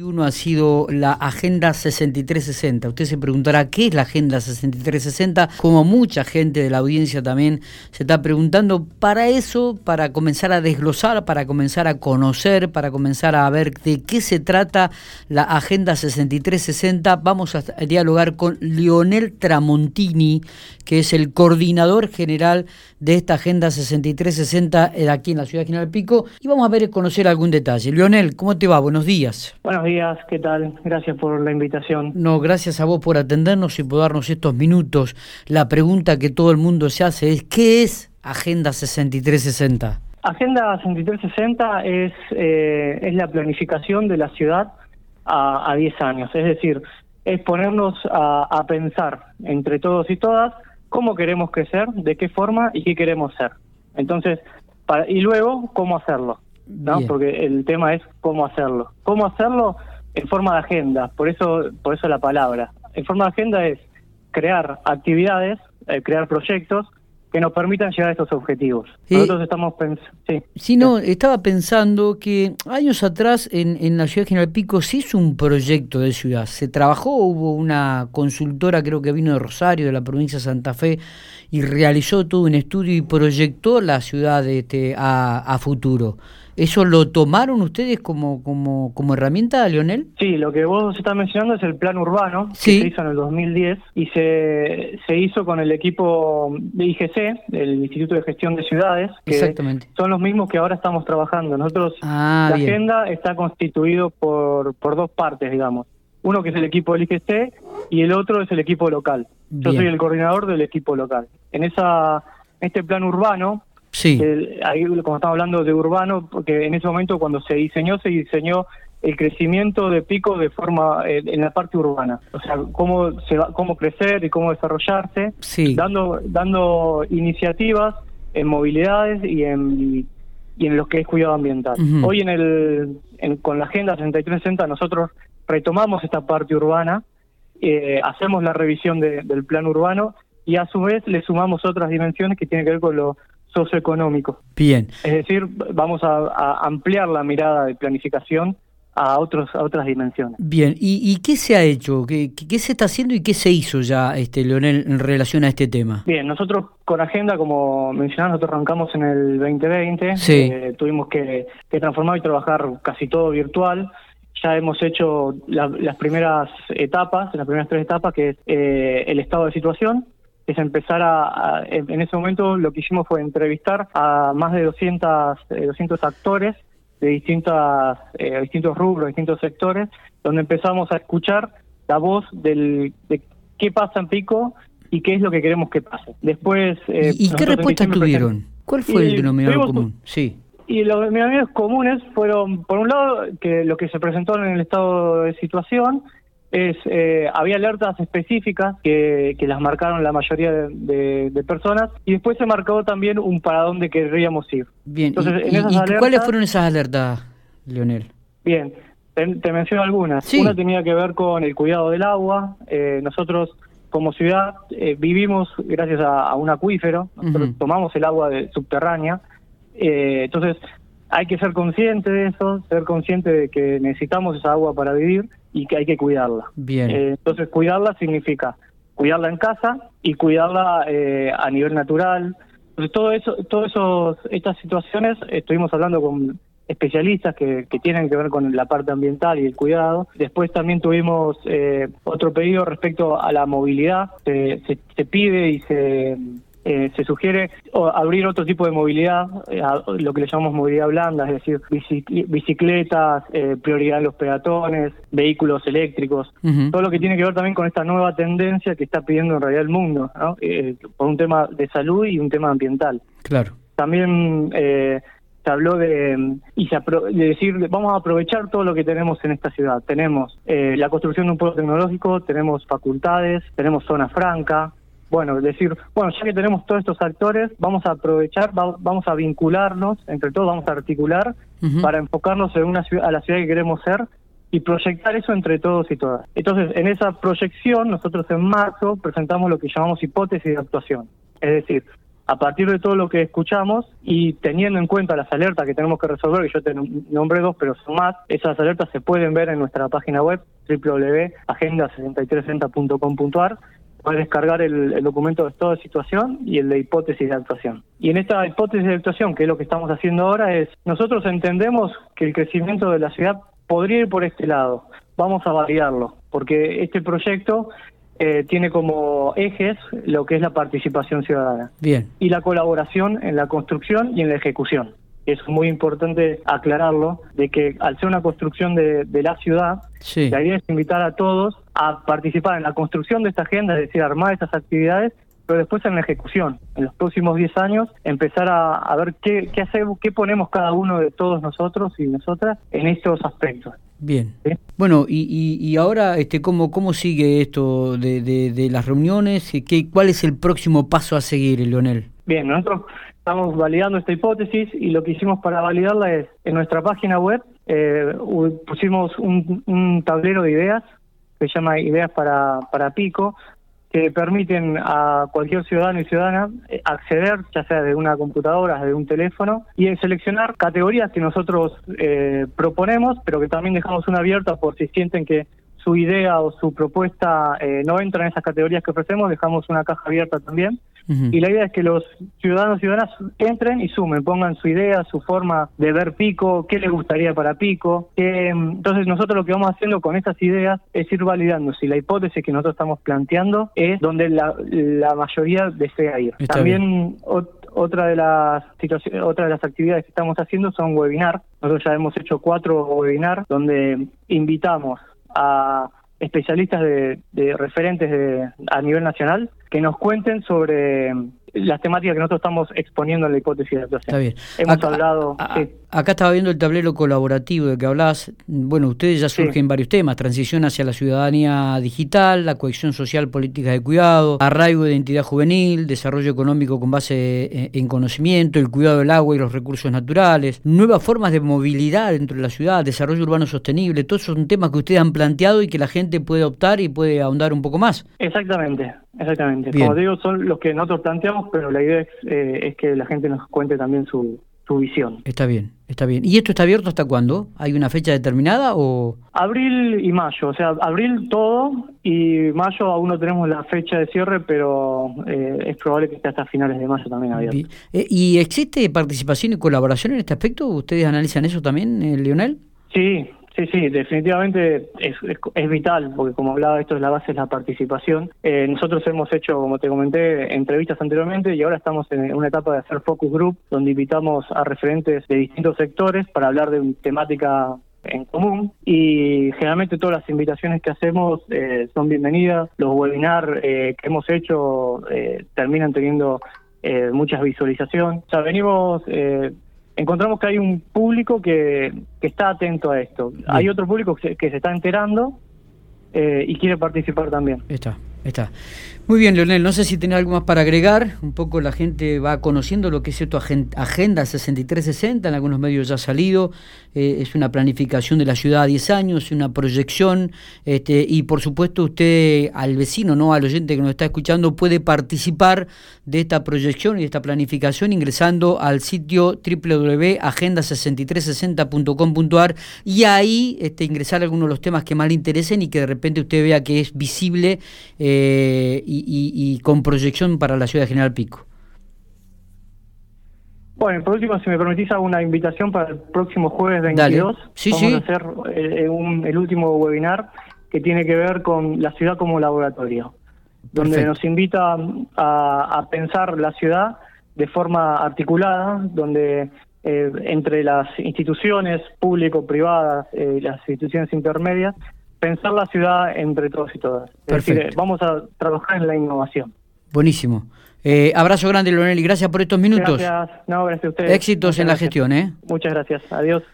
uno ha sido la Agenda 6360. Usted se preguntará qué es la Agenda 6360, como mucha gente de la audiencia también se está preguntando. Para eso, para comenzar a desglosar, para comenzar a conocer, para comenzar a ver de qué se trata la Agenda 6360, vamos a dialogar con Lionel Tramontini, que es el coordinador general de esta Agenda 6360 eh, aquí en la ciudad de General Pico, y vamos a ver conocer algún detalle. Lionel, ¿cómo te va? Buenos días. Buenos días, ¿qué tal? Gracias por la invitación. No, gracias a vos por atendernos y por darnos estos minutos. La pregunta que todo el mundo se hace es, ¿qué es Agenda 6360? Agenda 6360 es, eh, es la planificación de la ciudad a, 10 años, es decir, es ponernos a, pensar entre todos y todas cómo queremos crecer, de qué forma y qué queremos ser. Entonces, y luego, cómo hacerlo. ¿No? Porque el tema es cómo hacerlo. ¿Cómo hacerlo? En forma de agenda, por eso, por eso la palabra. En forma de agenda es crear actividades, eh, crear proyectos que nos permitan llegar a estos objetivos. Nosotros estamos pensando... Sí, sí, no, estaba pensando que años atrás en, en la ciudad de General Pico se hizo un proyecto de ciudad, se trabajó, hubo una consultora creo que vino de Rosario, de la provincia de Santa Fe, y realizó todo un estudio y proyectó la ciudad este, a, a futuro. ¿Eso lo tomaron ustedes como, como, como herramienta, Leonel? Sí, lo que vos estás mencionando es el plan urbano que se hizo en el 2010 y se, se hizo con el equipo de IGC, del Instituto de Gestión de Ciudades, que Exactamente. son los mismos que ahora estamos trabajando. Nosotros, ah, la agenda está constituido por, por dos partes, digamos. Uno que es el equipo del IGC y el otro es el equipo local. Yo soy el coordinador del equipo local. En esa este plan urbano Sí. ahí, como estamos hablando de urbano, porque en ese momento cuando se diseñó, se diseñó el crecimiento de Pico de forma eh, en la parte urbana, o sea, cómo se va, cómo crecer y cómo desarrollarse, dando dando iniciativas en movilidades y en y en lo que es cuidado ambiental. Hoy en el con la agenda 6360 nosotros retomamos esta parte urbana, eh, hacemos la revisión del plan urbano y a su vez le sumamos otras dimensiones que tienen que ver con lo socioeconómico. Bien. Es decir, vamos a, ampliar la mirada de planificación a otros a otras dimensiones. Bien, ¿y, qué se ha hecho? ¿Qué, ¿Qué, se está haciendo y qué se hizo ya, este Leonel, en relación a este tema? Bien, nosotros con Agenda, como mencionaba, nosotros arrancamos en el 2020, sí. Eh, tuvimos que, transformar y trabajar casi todo virtual. Ya hemos hecho las primeras etapas, las primeras tres etapas, que es eh, el estado de situación, es empezar a, en ese momento lo que hicimos fue entrevistar a más de 200, 200 eh, actores de distintas, eh, distintos rubros, distintos sectores, donde empezamos a escuchar la voz del, de qué pasa en Pico y qué es lo que queremos que pase. Después... Eh, ¿Y, qué respuesta tuvieron? ¿Cuál fue el denominador común? Sí. Y los denominadores comunes fueron, por un lado, que lo que se presentó en el estado de situación, es eh, había alertas específicas que, que, las marcaron la mayoría de, personas y después se marcó también un para dónde querríamos ir. Bien, Entonces, ¿y, cuáles fueron esas alertas, Leonel? Bien, te, menciono algunas. Una tenía que ver con el cuidado del agua. Eh, nosotros como ciudad eh, vivimos gracias a, un acuífero, nosotros tomamos el agua de, subterránea. entonces hay que ser consciente de eso, ser consciente de que necesitamos esa agua para vivir y que hay que cuidarla. Bien. Eh, entonces, cuidarla significa cuidarla en casa y cuidarla eh, a nivel natural. Entonces, todo eso, todas esos, estas situaciones, estuvimos hablando con especialistas que, que, tienen que ver con la parte ambiental y el cuidado. Después también tuvimos eh, otro pedido respecto a la movilidad. se, se pide y se eh, se sugiere abrir otro tipo de movilidad, eh, lo que le llamamos movilidad blanda, es decir, bicicletas, eh, prioridad en los peatones, vehículos eléctricos, todo lo que tiene que ver también con esta nueva tendencia que está pidiendo en realidad el mundo, por un tema de salud y un tema ambiental. Claro. También se habló de, y de decir, vamos a aprovechar todo lo que tenemos en esta ciudad. Tenemos la construcción de un pueblo tecnológico, tenemos facultades, tenemos zona franca, bueno, decir, bueno, ya que tenemos todos estos actores, vamos a aprovechar, vamos a vincularnos, entre todos vamos a articular para enfocarnos en una ciudad, a la ciudad que queremos ser y proyectar eso entre todos y todas. Entonces, en esa proyección, nosotros en marzo presentamos lo que llamamos hipótesis de actuación. Es decir, a partir de todo lo que escuchamos y teniendo en cuenta las alertas que tenemos que resolver, que yo te nombré dos, pero son más, esas alertas se pueden ver en nuestra página web www.agenda6360.com.ar puedes descargar el, documento de estado de situación y el de hipótesis de actuación. Y en esta hipótesis de actuación, que es lo que estamos haciendo ahora, es nosotros entendemos que el crecimiento de la ciudad podría ir por este lado. Vamos a validarlo, porque este proyecto eh, tiene como ejes lo que es la participación ciudadana. Bien. Y la colaboración en la construcción y en la ejecución. Es muy importante aclararlo, de que al ser una construcción de, la ciudad, la idea es invitar a todos a participar en la construcción de esta agenda, es decir, armar estas actividades, pero después en la ejecución, en los próximos 10 años, empezar a, ver qué, qué hacemos, qué ponemos cada uno de todos nosotros y nosotras en estos aspectos. Bien. Bueno, y, y, ahora, este, ¿cómo, ¿cómo sigue esto de, de, las reuniones? ¿Qué, ¿Cuál es el próximo paso a seguir, Leonel? Bien, nosotros estamos validando esta hipótesis y lo que hicimos para validarla es, en nuestra página web eh, pusimos un, tablero de ideas que se llama Ideas para, para Pico, que permiten a cualquier ciudadano y ciudadana eh, acceder, ya sea de una computadora, de un teléfono, y seleccionar categorías que nosotros eh, proponemos, pero que también dejamos una abierta por si sienten que su idea o su propuesta eh, no entra en esas categorías que ofrecemos, dejamos una caja abierta también y la idea es que los ciudadanos y ciudadanas entren y sumen, pongan su idea, su forma de ver Pico, qué les gustaría para Pico. entonces nosotros lo que vamos haciendo con estas ideas es ir validando si la hipótesis que nosotros estamos planteando es donde la, mayoría desea ir. También otra de las situaciones, otra de las actividades que estamos haciendo son webinar. Nosotros ya hemos hecho cuatro webinars donde invitamos a especialistas de, de referentes de, a nivel nacional que nos cuenten sobre las temáticas que nosotros estamos exponiendo en la hipótesis de actuación. Está bien. Hemos acá, hablado... Acá estaba viendo el tablero colaborativo de que hablabas. Bueno, ustedes ya surgen varios temas. Transición hacia la ciudadanía digital, la cohesión social, políticas de cuidado, arraigo de identidad juvenil, desarrollo económico con base en conocimiento, el cuidado del agua y los recursos naturales, nuevas formas de movilidad dentro de la ciudad, desarrollo urbano sostenible. Todos son temas que ustedes han planteado y que la gente puede optar y puede ahondar un poco más. Exactamente, exactamente. Como digo, son los que nosotros planteamos, pero la idea es, eh, es que la gente nos cuente también su, su visión. Está bien, está bien. ¿Y esto está abierto hasta cuándo? ¿Hay una fecha determinada o...? Abril y mayo, o sea, abril todo y mayo aún no tenemos la fecha de cierre, pero eh, es probable que esté hasta finales de mayo también abierto. Eh, ¿Y existe participación y colaboración en este aspecto? ¿Ustedes analizan eso también, eh, Leonel? Sí, Sí, sí, definitivamente es, es, vital, porque como hablaba, esto es la base de la participación. Eh, nosotros hemos hecho, como te comenté, entrevistas anteriormente y ahora estamos en una etapa de hacer focus group, donde invitamos a referentes de distintos sectores para hablar de temática en común y generalmente todas las invitaciones que hacemos eh, son bienvenidas. Los webinars eh, que hemos hecho eh, terminan teniendo eh, muchas visualizaciones. O sea, venimos encontramos que hay un público que, que está atento a esto. Hay otro público que se, que se está enterando eh, y quiere participar también. Está, está. Muy bien, Leonel, no sé si tenés algo más para agregar. Un poco la gente va conociendo lo que es tu Agenda 6360, en algunos medios ya ha salido. Eh, es una planificación de la ciudad a 10 años, una proyección. Este, y por supuesto, usted, al vecino, no al oyente que nos está escuchando, puede participar de esta proyección y de esta planificación ingresando al sitio www.agenda6360.com.ar y ahí este, ingresar algunos de los temas que más le interesen y que de repente usted vea que es visible. Eh, y, con proyección para la ciudad de General Pico. Bueno, por último, si me permitís, hago una invitación para el próximo jueves 22. Sí, Vamos a hacer eh, el último webinar que tiene que ver con la ciudad como laboratorio, donde nos invita a, pensar la ciudad de forma articulada, donde eh, entre las instituciones público-privadas, eh, las instituciones intermedias, pensar la ciudad entre todos y todas. Es decir, vamos a trabajar en la innovación. Buenísimo. Eh, abrazo grande, Leonel, y gracias por estos minutos. Gracias. No, gracias a ustedes. Éxitos en la gestión, ¿eh? Muchas gracias. Adiós.